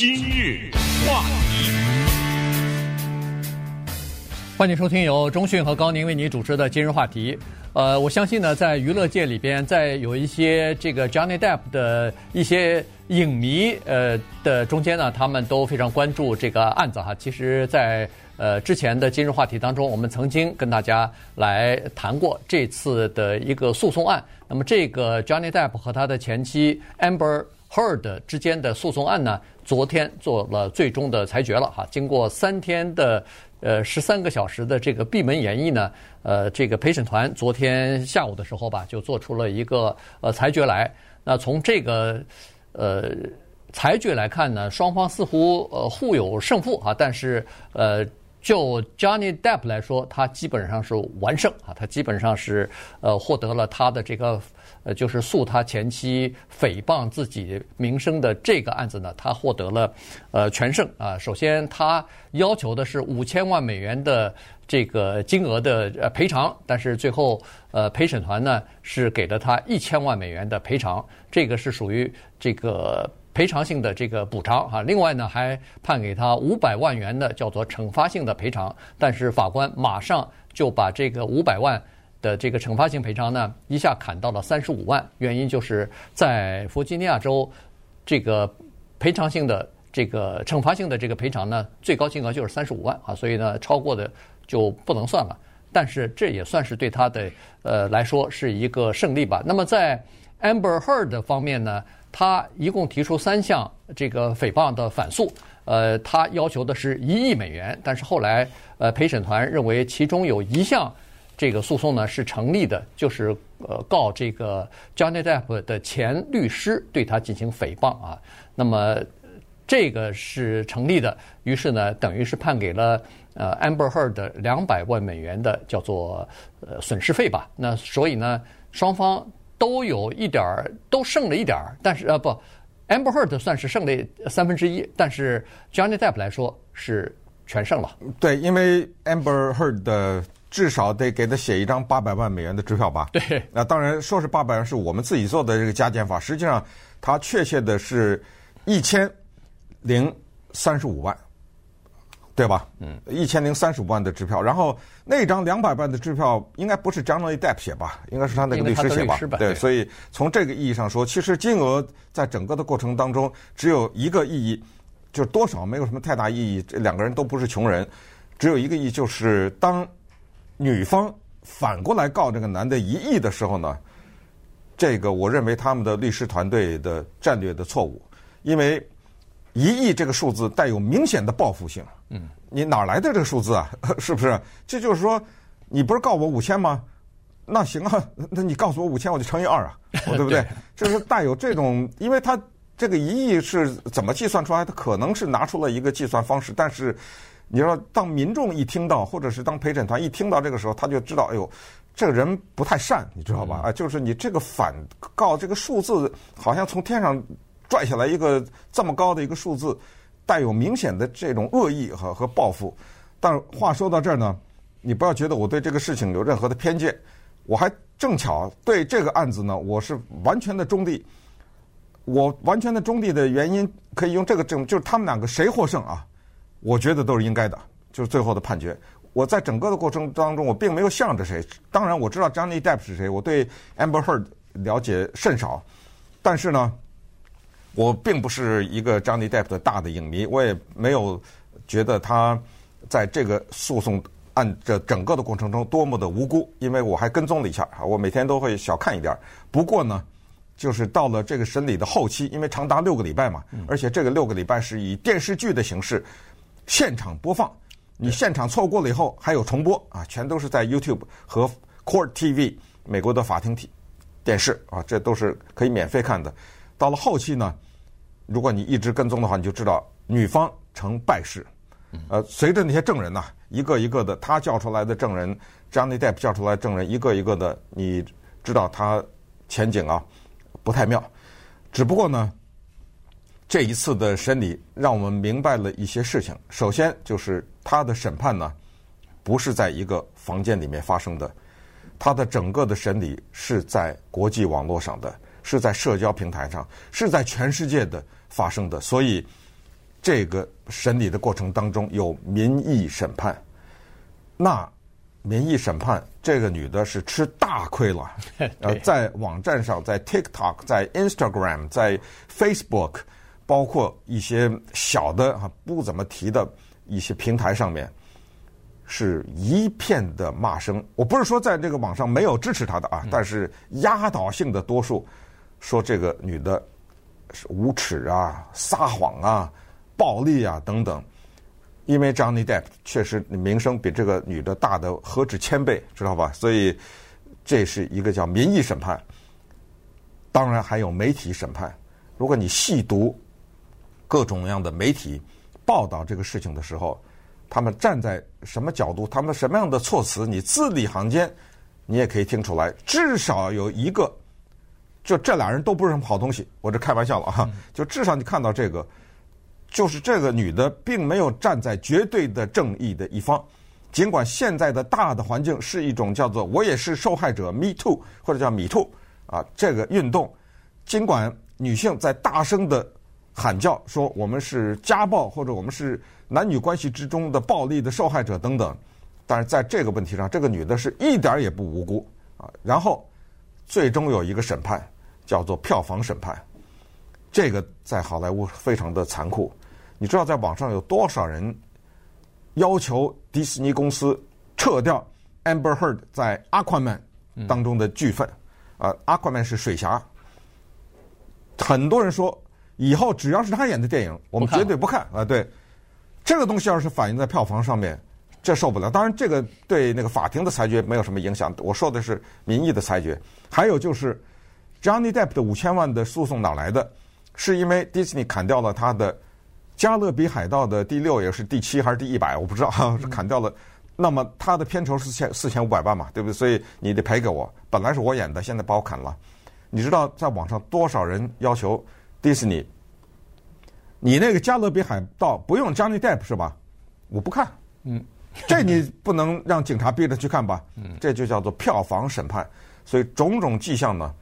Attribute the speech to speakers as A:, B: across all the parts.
A: 今日话题，
B: 欢迎收听由中讯和高宁为你主持的今日话题。呃，我相信呢，在娱乐界里边，在有一些这个 Johnny Depp 的一些影迷呃的中间呢，他们都非常关注这个案子哈。其实，在呃之前的今日话题当中，我们曾经跟大家来谈过这次的一个诉讼案。那么，这个 Johnny Depp 和他的前妻 Amber Heard 之间的诉讼案呢，昨天做了最终的裁决了哈。经过三天的。呃，十三个小时的这个闭门演绎呢，呃，这个陪审团昨天下午的时候吧，就做出了一个呃裁决来。那从这个呃裁决来看呢，双方似乎呃互有胜负啊，但是呃。就 Johnny Depp 来说，他基本上是完胜啊，他基本上是呃获得了他的这个呃就是诉他前妻诽谤自己名声的这个案子呢，他获得了呃全胜啊。首先，他要求的是五千万美元的这个金额的呃赔偿，但是最后呃陪审团呢是给了他一千万美元的赔偿，这个是属于这个。赔偿性的这个补偿啊，另外呢还判给他五百万元的叫做惩罚性的赔偿，但是法官马上就把这个五百万的这个惩罚性赔偿呢一下砍到了三十五万，原因就是在弗吉尼亚州这个赔偿性的这个惩罚性的这个赔偿呢最高金额就是三十五万啊，所以呢超过的就不能算了，但是这也算是对他的呃来说是一个胜利吧。那么在 Amber Heard 方面呢？他一共提出三项这个诽谤的反诉，呃，他要求的是一亿美元，但是后来呃陪审团认为其中有一项这个诉讼呢是成立的，就是呃告这个 Johnny Depp 的前律师对他进行诽谤啊，那么这个是成立的，于是呢等于是判给了呃 Amber Heard 两百万美元的叫做呃损失费吧，那所以呢双方。都有一点儿，都胜了一点儿，但是呃不，Amber Heard 算是胜了三分之一，但是 Johnny Depp 来说是全胜了。
C: 对，因为 Amber Heard 的至少得给他写一张八百万美元的支票吧？
B: 对，
C: 那当然说是八百万是我们自己做的这个加减法，实际上他确切的是一千零三十五万。对吧？嗯，一千零三十五万的支票，然后那张两百万的支票应该不是 Johnny Depp 写吧？应该是他那个律师写吧？
B: 吧
C: 对，所以从这个意义上说，其实金额在整个的过程当中只有一个意义，就是多少没有什么太大意义。这两个人都不是穷人，只有一个意义，就是当女方反过来告这个男的一亿的时候呢，这个我认为他们的律师团队的战略的错误，因为。一亿这个数字带有明显的报复性。嗯，你哪来的这个数字啊？是不是？这就是说，你不是告我五千吗？那行啊，那你告诉我五千，我就乘以二啊，对不对？就是带有这种，因为他这个一亿是怎么计算出来？的可能是拿出了一个计算方式，但是你说当民众一听到，或者是当陪审团一听到这个时候，他就知道，哎呦，这个人不太善，你知道吧？啊，就是你这个反告这个数字，好像从天上。拽下来一个这么高的一个数字，带有明显的这种恶意和和报复。但话说到这儿呢，你不要觉得我对这个事情有任何的偏见，我还正巧对这个案子呢，我是完全的中立。我完全的中立的原因可以用这个证，就是他们两个谁获胜啊？我觉得都是应该的，就是最后的判决。我在整个的过程当中，我并没有向着谁。当然我知道 Johnny Depp 是谁，我对 Amber Heard 了解甚少，但是呢。我并不是一个 Johnny Depp 的大的影迷，我也没有觉得他在这个诉讼案这整个的过程中多么的无辜，因为我还跟踪了一下，我每天都会小看一点。不过呢，就是到了这个审理的后期，因为长达六个礼拜嘛，而且这个六个礼拜是以电视剧的形式现场播放，你现场错过了以后还有重播啊，全都是在 YouTube 和 Court TV 美国的法庭体电视啊，这都是可以免费看的。到了后期呢，如果你一直跟踪的话，你就知道女方成败势。呃，随着那些证人呐，一个一个的，他叫出来的证人，Johnny Depp 叫出来证人，一个一个的，你知道他前景啊不太妙。只不过呢，这一次的审理让我们明白了一些事情。首先就是他的审判呢，不是在一个房间里面发生的，他的整个的审理是在国际网络上的。是在社交平台上，是在全世界的发生的，所以这个审理的过程当中有民意审判，那民意审判这个女的是吃大亏了。呃，在网站上，在 TikTok，在 Instagram，在 Facebook，包括一些小的啊不怎么提的一些平台上面，是一片的骂声。我不是说在这个网上没有支持他的啊，但是压倒性的多数说这个女的是无耻啊、撒谎啊。暴力啊等等，因为 Johnny Depp 确实名声比这个女的大的何止千倍，知道吧？所以这是一个叫民意审判。当然还有媒体审判。如果你细读各种各样的媒体报道这个事情的时候，他们站在什么角度，他们什么样的措辞，你字里行间你也可以听出来。至少有一个，就这俩人都不是什么好东西。我这开玩笑了哈，就至少你看到这个。就是这个女的并没有站在绝对的正义的一方，尽管现在的大的环境是一种叫做“我也是受害者 ”（Me Too） 或者叫 “Me Too” 啊，这个运动，尽管女性在大声的喊叫说我们是家暴或者我们是男女关系之中的暴力的受害者等等，但是在这个问题上，这个女的是一点也不无辜啊。然后最终有一个审判，叫做票房审判，这个在好莱坞非常的残酷。你知道在网上有多少人要求迪士尼公司撤掉 Amber Heard 在 Aquaman 当中的剧份？啊，Aquaman 是水侠，很多人说以后只要是他演的电影，我们绝对不看啊。对，这个东西要是反映在票房上面，这受不了。当然，这个对那个法庭的裁决没有什么影响。我说的是民意的裁决。还有就是 Johnny Depp 的五千万的诉讼哪来的？是因为 Disney 砍掉了他的。加勒比海盗的第六也是第七还是第一百？我不知道，是砍掉了。那么他的片酬是千四千五百万嘛，对不对？所以你得赔给我。本来是我演的，现在把我砍了。你知道在网上多少人要求迪士尼？你那个加勒比海盗不用 Johnny Depp 是吧？我不看。嗯，这你不能让警察逼着去看吧？嗯，这就叫做票房审判。所以种种迹象呢，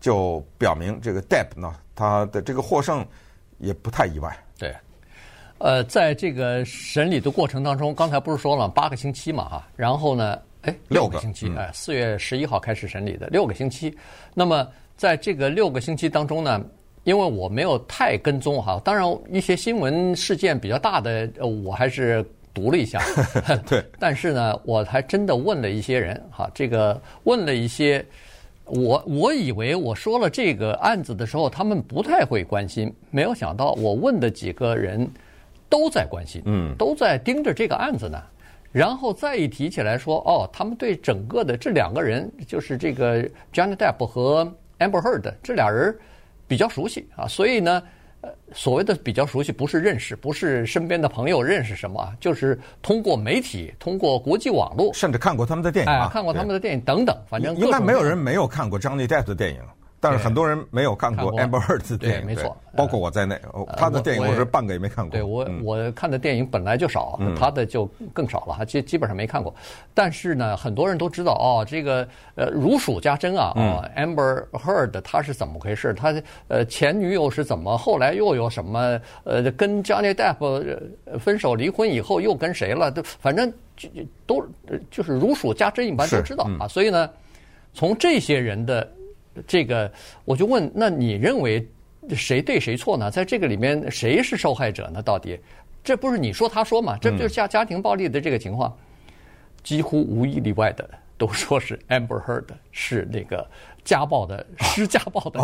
C: 就表明这个 Depp 呢，他的这个获胜也不太意外。
B: 对。呃，在这个审理的过程当中，刚才不是说了八个星期嘛，哈，然后呢，哎，六个星期，哎，四月十一号开始审理的六个星期。那么在这个六个星期当中呢，因为我没有太跟踪哈，当然一些新闻事件比较大的，我还是读了一下。
C: 对，
B: 但是呢，我还真的问了一些人哈，这个问了一些，我我以为我说了这个案子的时候，他们不太会关心，没有想到我问的几个人。都在关心，嗯，都在盯着这个案子呢。然后再一提起来说，哦，他们对整个的这两个人，就是这个 Johnny Depp 和 Amber Heard 这俩人比较熟悉啊。所以呢，呃，所谓的比较熟悉，不是认识，不是身边的朋友认识什么，就是通过媒体，通过国际网络，
C: 甚至看过他们的电影，啊，
B: 看过他们的电影等等，反正
C: 应该没有人没有看过 Johnny Depp 的电影。但是很多人没有看过 Amber Heard 的电影，
B: 没错，
C: 包括我在内。他的电影我是半个也没看过。
B: 对我我看的电影本来就少，他的就更少了，基基本上没看过。但是呢，很多人都知道哦，这个呃如数家珍啊，哦，Amber Heard 他是怎么回事？他呃前女友是怎么？后来又有什么？呃，跟 Johnny Depp 分手离婚以后又跟谁了？都反正就都就是如数家珍一般都知道啊。所以呢，从这些人的。这个我就问，那你认为谁对谁错呢？在这个里面，谁是受害者呢？到底这不是你说他说嘛？这就是家家庭暴力的这个情况，几乎无一例外的都说是 Amber Heard 是那个家暴的施家暴的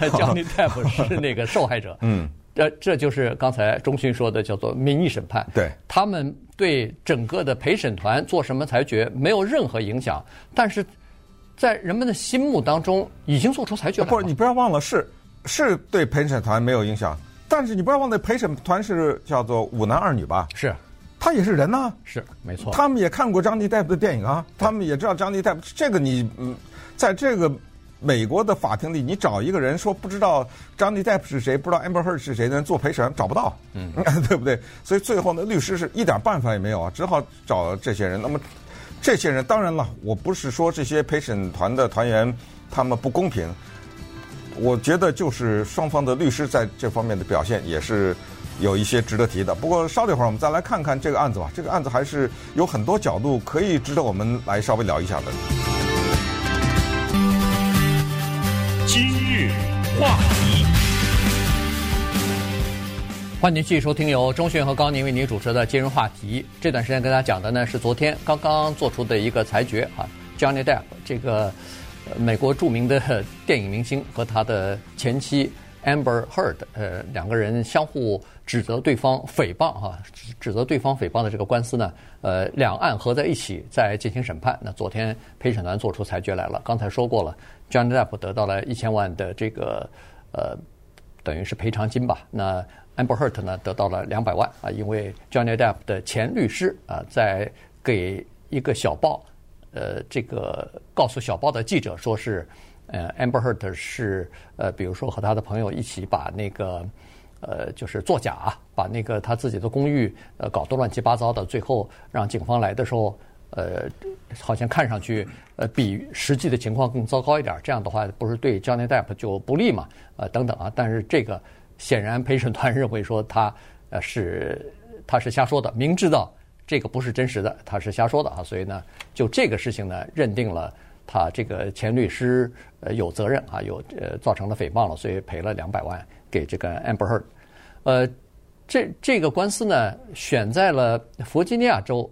B: 人，Johnny Depp 是那个受害者。嗯，这这就是刚才钟勋说的叫做民意审判。
C: 对，
B: 他们对整个的陪审团做什么裁决没有任何影响，但是。在人们的心目当中，已经做出裁决了。
C: 不是，你不要忘了，是是对陪审团没有影响，但是你不要忘了，陪审团是叫做五男二女吧？
B: 是，
C: 他也是人呐。
B: 是，没错。
C: 他们也看过张尼戴夫的电影啊，他们也知道张尼戴夫。这个你嗯，在这个美国的法庭里，你找一个人说不知道张尼戴普是谁，不知道 Amber Heard 是谁的人做陪审，找不到，嗯，对不对？所以最后呢，律师是一点办法也没有啊，只好找这些人。那么。这些人当然了，我不是说这些陪审团的团员他们不公平，我觉得就是双方的律师在这方面的表现也是有一些值得提的。不过稍等一会儿，我们再来看看这个案子吧。这个案子还是有很多角度可以值得我们来稍微聊一下的。
A: 今日话题，
B: 欢迎继续收听由钟讯和高宁为您主持的今日话题。这段时间跟大家讲的呢是昨天刚刚做出的一个裁决啊，Johnny Depp 这个美国著名的电影明星和他的前妻。Amber Heard，呃，两个人相互指责对方诽谤，哈，指责对方诽谤的这个官司呢，呃，两案合在一起在进行审判。那昨天陪审团做出裁决来了。刚才说过了，Johnny Depp 得到了一千万的这个呃，等于是赔偿金吧。那 Amber Heard 呢得到了两百万啊，因为 Johnny Depp 的前律师啊，在给一个小报，呃，这个告诉小报的记者说是。呃，Amber Heard 是呃，比如说和他的朋友一起把那个呃，就是作假，把那个他自己的公寓呃搞得乱七八糟的，最后让警方来的时候，呃，好像看上去呃比实际的情况更糟糕一点。这样的话，不是对 Johnny Depp 就不利嘛？呃，等等啊。但是这个显然陪审团认为说他呃是他是瞎说的，明知道这个不是真实的，他是瞎说的啊。所以呢，就这个事情呢，认定了。他这个前律师呃有责任啊，有呃造成了诽谤了，所以赔了两百万给这个 Amber Heard。呃，这这个官司呢选在了弗吉尼亚州，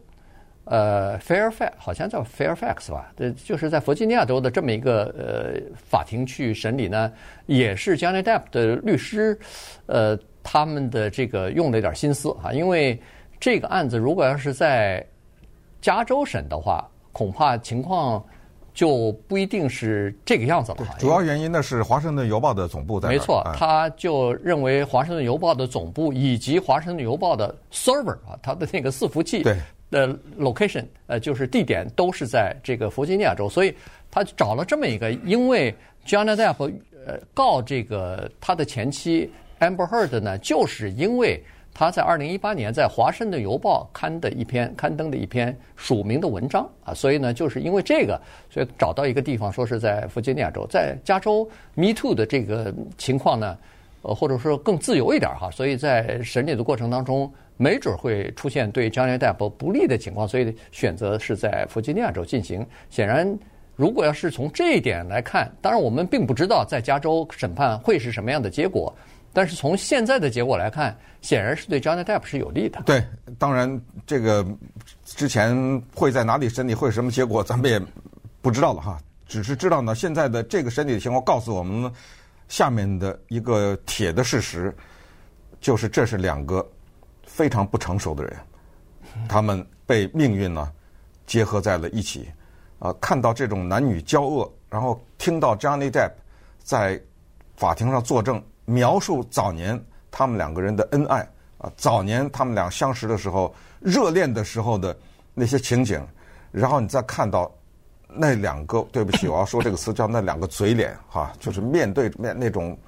B: 呃 Fairfax 好像叫 Fairfax 吧，这就是在弗吉尼亚州的这么一个呃法庭去审理呢，也是 Johnny Depp 的律师，呃他们的这个用了一点心思啊，因为这个案子如果要是在加州审的话，恐怕情况。就不一定是这个样子了。
C: 主要原因呢是《华盛顿邮报》的总部在。
B: 没错，他就认为《华盛顿邮报》的总部以及《华盛顿邮报》的 server 啊，它的那个伺服器的 location，呃，就是地点都是在这个弗吉尼亚州，所以他找了这么一个，因为 Johnny Depp 呃告这个他的前妻 Amber Heard 呢，就是因为。他在二零一八年在《华盛顿邮报》刊的一篇刊登的一篇署名的文章啊，所以呢，就是因为这个，所以找到一个地方，说是在弗吉尼亚州，在加州 Me Too 的这个情况呢，呃，或者说更自由一点哈，所以在审理的过程当中，没准会出现对 Johnny Depp 不利的情况，所以选择是在弗吉尼亚州进行。显然，如果要是从这一点来看，当然我们并不知道在加州审判会是什么样的结果。但是从现在的结果来看，显然是对 Johnny Depp 是有利的。
C: 对，当然这个之前会在哪里审理，会是什么结果，咱们也不知道了哈。只是知道呢，现在的这个审理的情况告诉我们，下面的一个铁的事实，就是这是两个非常不成熟的人，他们被命运呢结合在了一起。啊，看到这种男女交恶，然后听到 Johnny Depp 在法庭上作证。描述早年他们两个人的恩爱啊，早年他们俩相识的时候，热恋的时候的那些情景，然后你再看到那两个，对不起，我要说这个词叫那两个嘴脸哈，就是面对面那种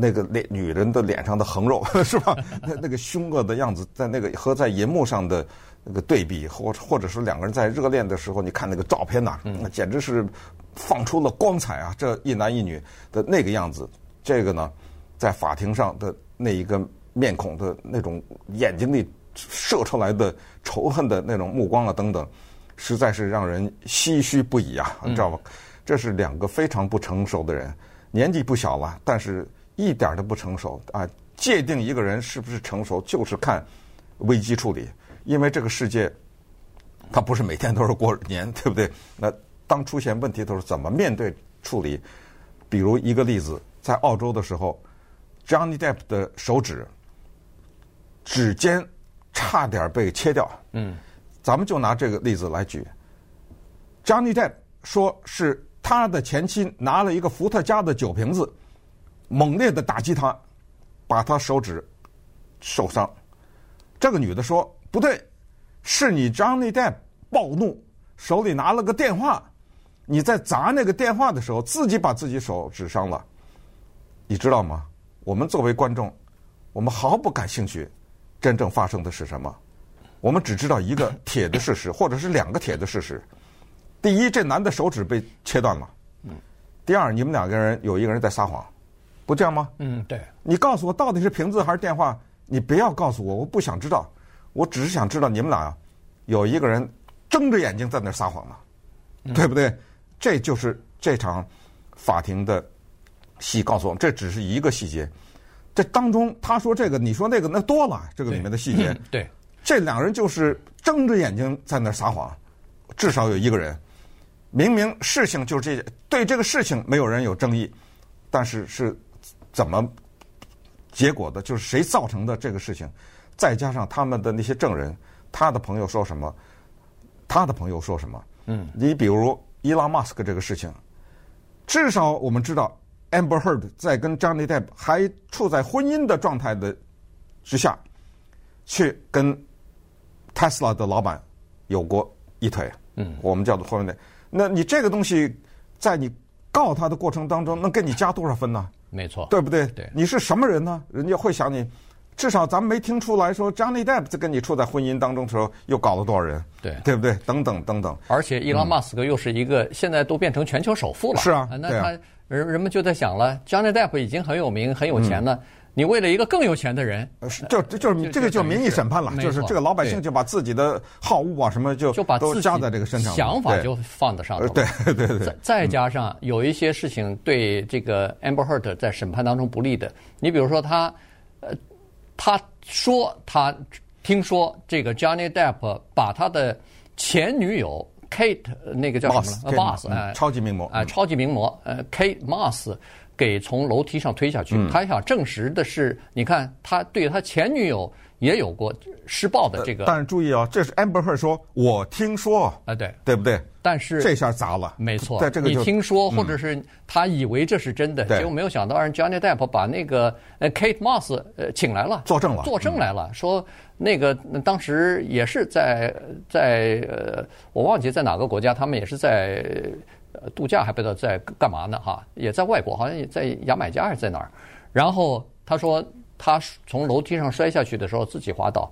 C: 那个脸女人的脸上的横肉 是吧？那那个凶恶的样子，在那个和在银幕上的那个对比，或或者是两个人在热恋的时候，你看那个照片呐，那简直是放出了光彩啊！这一男一女的那个样子。这个呢，在法庭上的那一个面孔的那种眼睛里射出来的仇恨的那种目光啊，等等，实在是让人唏嘘不已啊！你知道吗？这是两个非常不成熟的人，年纪不小了，但是一点都不成熟啊！界定一个人是不是成熟，就是看危机处理，因为这个世界，它不是每天都是过年，对不对？那当出现问题的时候，怎么面对处理？比如一个例子。在澳洲的时候，Johnny Depp 的手指指尖差点被切掉。嗯，咱们就拿这个例子来举。Johnny Depp 说是他的前妻拿了一个伏特加的酒瓶子，猛烈的打击他，把他手指受伤。这个女的说不对，是你 Johnny Depp 暴怒，手里拿了个电话，你在砸那个电话的时候，自己把自己手指伤了。你知道吗？我们作为观众，我们毫不感兴趣，真正发生的是什么？我们只知道一个 铁的事实，或者是两个铁的事实。第一，这男的手指被切断了。嗯。第二，你们两个人有一个人在撒谎，不这样吗？
B: 嗯，对。
C: 你告诉我，到底是瓶子还是电话？你不要告诉我，我不想知道，我只是想知道你们俩有一个人睁着眼睛在那儿撒谎呢，对不对？这就是这场法庭的戏告诉我们，这只是一个细节。这当中他说这个，你说那个，那多了。这个里面的细节，
B: 对，
C: 这两人就是睁着眼睛在那儿撒谎，至少有一个人，明明事情就是这，对这个事情没有人有争议，但是是怎么结果的，就是谁造成的这个事情，再加上他们的那些证人，他的朋友说什么，他的朋友说什么，嗯，你比如伊拉马斯克这个事情，至少我们知道。Amber Heard 在跟 Johnny Depp 还处在婚姻的状态的之下，去跟 Tesla 的老板有过一腿。嗯，我们叫做婚姻的。那你这个东西，在你告他的过程当中，能给你加多少分呢？
B: 没错，
C: 对不对？
B: 对，
C: 你是什么人呢？人家会想你，至少咱们没听出来说 Johnny Depp 在跟你处在婚姻当中的时候又搞了多少人？
B: 对，
C: 对不对？等等等等。
B: 而且，伊隆马斯克又是一个现在都变成全球首富了。
C: 是啊，
B: 那他。人人们就在想了，Johnny Depp 已经很有名、很有钱了，嗯、你为了一个更有钱的人，
C: 就这就是就这个就民意审判了，就是这个老百姓就把自己的好恶啊什么就
B: 就把
C: 都加在这个身上，
B: 想法就放在上头。
C: 对对对，对，
B: 再再加上有一些事情对这个 Amber Heard 在审判当中不利的，你比如说他，呃，他说他听说这个 Johnny Depp 把他的前女友。Kate 那个叫什么了？Moss 哎，
C: 超级名模
B: 哎，超级名模呃，Kate Moss 给从楼梯上推下去。他想证实的是，你看他对他前女友也有过施暴的这个。
C: 但是注意啊，这是 Amber Heard 说，我听说
B: 啊，对
C: 对不对？
B: 但是
C: 这下砸了，
B: 没错。
C: 在这个
B: 你听说，或者是他以为这是真的，结果没有想到让 Johnny Depp 把那个呃 Kate Moss 呃请来了，
C: 作证了，
B: 作证来了，说。那个当时也是在在呃，我忘记在哪个国家，他们也是在度假，还不知道在干嘛呢哈，也在外国，好像也在牙买加还是在哪儿。然后他说他从楼梯上摔下去的时候自己滑倒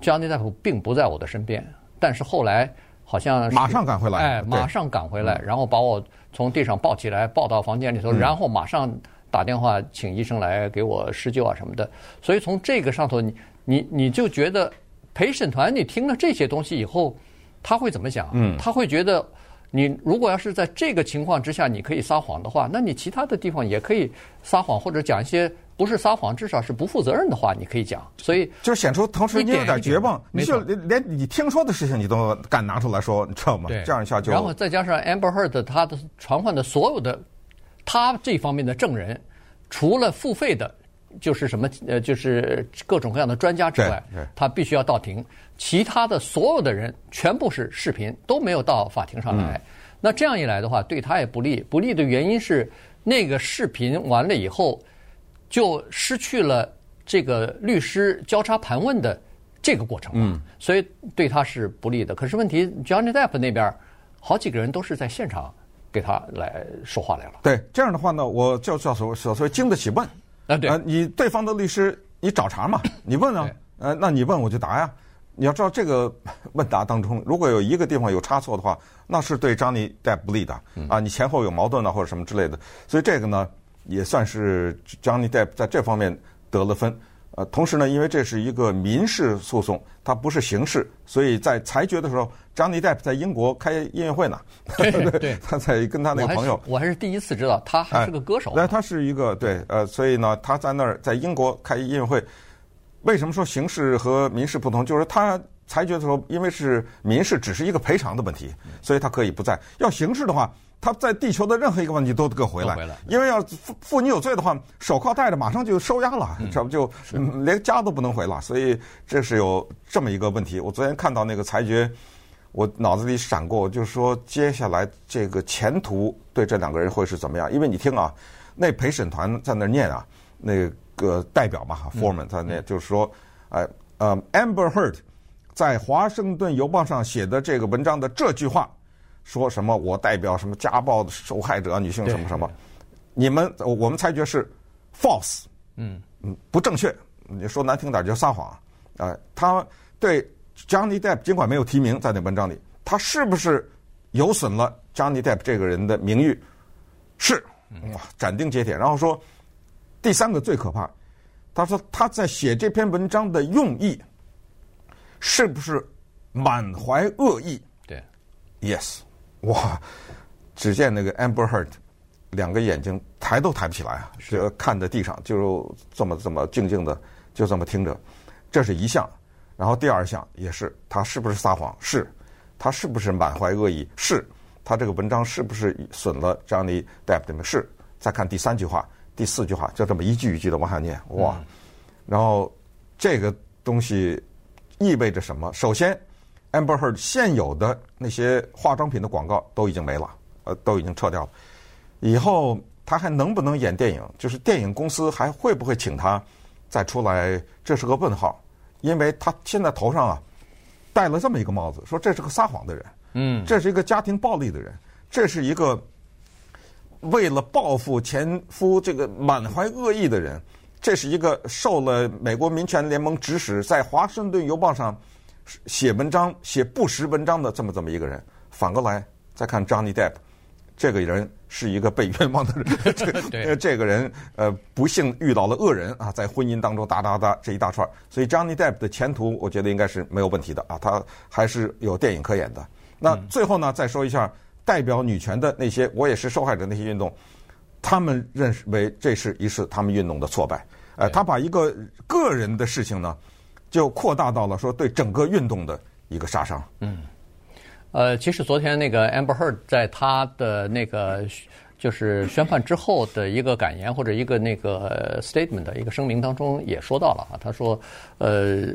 B: ，Johnny Depp 并不在我的身边，但是后来好像
C: 马上赶回来，
B: 哎，马上赶回来，然后把我从地上抱起来，抱到房间里头，然后马上打电话请医生来给我施救啊什么的。所以从这个上头你。你你就觉得陪审团，你听了这些东西以后，他会怎么想？嗯，他会觉得，你如果要是在这个情况之下，你可以撒谎的话，那你其他的地方也可以撒谎，或者讲一些不是撒谎，至少是不负责任的话，你可以讲。所以
C: 就显出同时你有点绝望，你就连连你听说的事情你都敢拿出来说，你知道吗？
B: 对，
C: 这样一下就。
B: 然后再加上 Amber Heard 他的传唤的所有的他这方面的证人，除了付费的。就是什么呃，就是各种各样的专家之外，他必须要到庭。其他的所有的人全部是视频，都没有到法庭上来。嗯、那这样一来的话，对他也不利。不利的原因是，那个视频完了以后，就失去了这个律师交叉盘问的这个过程。嗯，所以对他是不利的。可是问题，Johnny Depp 那边好几个人都是在现场给他来说话来了。
C: 对，这样的话呢，我叫叫所所谓经得起问。
B: 啊，对，
C: 你对方的律师，你找茬嘛？你问啊，呃，那你问我就答呀。你要知道这个问答当中，如果有一个地方有差错的话，那是对 Johnny Depp 不利的啊。你前后有矛盾啊，或者什么之类的。所以这个呢，也算是 Johnny Depp 在这方面得了分。呃，同时呢，因为这是一个民事诉讼，它不是刑事，所以在裁决的时候，Johnny Depp 在英国开音乐会呢。
B: 对对，
C: 他在跟他那个朋友
B: 我，我还是第一次知道他还是个歌手。
C: 那、哎、他是一个对，呃，所以呢，他在那儿在英国开音乐会。为什么说刑事和民事不同？就是他裁决的时候，因为是民事，只是一个赔偿的问题，所以他可以不在。要刑事的话。他在地球的任何一个问题都得回来，因为要负负你有罪的话，手铐戴着马上就收押了，这不就连家都不能回了。所以这是有这么一个问题。我昨天看到那个裁决，我脑子里闪过，就是说接下来这个前途对这两个人会是怎么样？因为你听啊，那陪审团在那念啊，那个代表嘛，Foreman 在那就是说，哎呃，Amber Heard 在华盛顿邮报上写的这个文章的这句话。说什么？我代表什么家暴的受害者女性什么什么？你们我们裁决是 false，嗯嗯，不正确。你说难听点就撒谎啊、呃！他对 Johnny Depp 尽管没有提名在那文章里，他是不是有损了 Johnny Depp 这个人的名誉？是哇，斩钉截铁。然后说第三个最可怕，他他说他在写这篇文章的用意是不是满怀恶意？
B: 对
C: ，Yes，哇！只见那个 Amber Heard 两个眼睛抬都抬不起来啊，这个看在地上，就这么这么静静的，就这么听着。这是一项，然后第二项也是，他是不是撒谎？是，他是不是满怀恶意？是，他这个文章是不是损了 Johnny Depp 的名？是。再看第三句话、第四句话，就这么一句一句的往下念，哇！嗯、然后这个东西意味着什么？首先，Amber Heard 现有的那些化妆品的广告都已经没了，呃，都已经撤掉了。以后他还能不能演电影？就是电影公司还会不会请他再出来？这是个问号，因为他现在头上啊戴了这么一个帽子，说这是个撒谎的人，嗯，这是一个家庭暴力的人，这是一个。为了报复前夫这个满怀恶意的人，这是一个受了美国民权联盟指使，在《华盛顿邮报》上写文章、写不实文章的这么这么一个人。反过来再看 Johnny Depp，这个人是一个被冤枉的人。这这个人呃不幸遇到了恶人啊，在婚姻当中哒哒哒这一大串。所以 Johnny Depp 的前途，我觉得应该是没有问题的啊，他还是有电影可演的。那最后呢，再说一下。代表女权的那些，我也是受害者那些运动，他们认为这是一次他们运动的挫败。呃，他把一个个人的事情呢，就扩大到了说对整个运动的一个杀伤。
B: 嗯，呃，其实昨天那个 Amber Heard 在他的那个。就是宣判之后的一个感言或者一个那个 statement 的一个声明当中也说到了啊，他说，呃，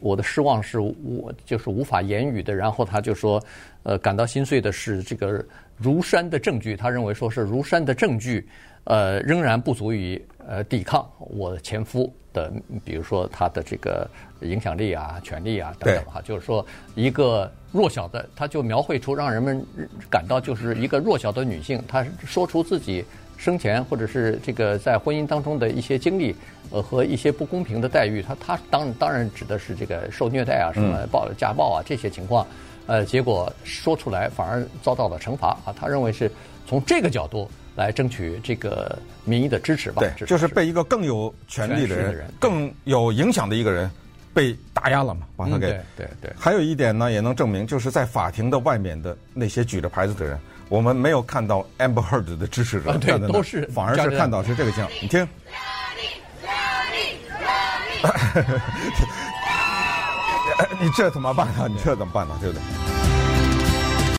B: 我的失望是我就是无法言语的，然后他就说，呃，感到心碎的是这个如山的证据，他认为说是如山的证据，呃，仍然不足以呃抵抗我前夫的，比如说他的这个影响力啊、权力啊等等哈，就是说一个。弱小的，他就描绘出让人们感到就是一个弱小的女性，她说出自己生前或者是这个在婚姻当中的一些经历，呃和一些不公平的待遇，她她当当然指的是这个受虐待啊，什么暴家暴啊这些情况，呃结果说出来反而遭到了惩罚啊，他认为是从这个角度来争取这个民意的支持吧，
C: 对，就是被一个更有权力的人、更有影响的一个人。被打压了嘛？把他给、
B: 嗯、对对对。
C: 还有一点呢，也能证明，就是在法庭的外面的那些举着牌子的人，我们没有看到 Amber Heard 的支持者
B: 站在那，都是
C: 反而是看到是这个样。你听，你这怎么办呢？你这怎么办呢？对不对？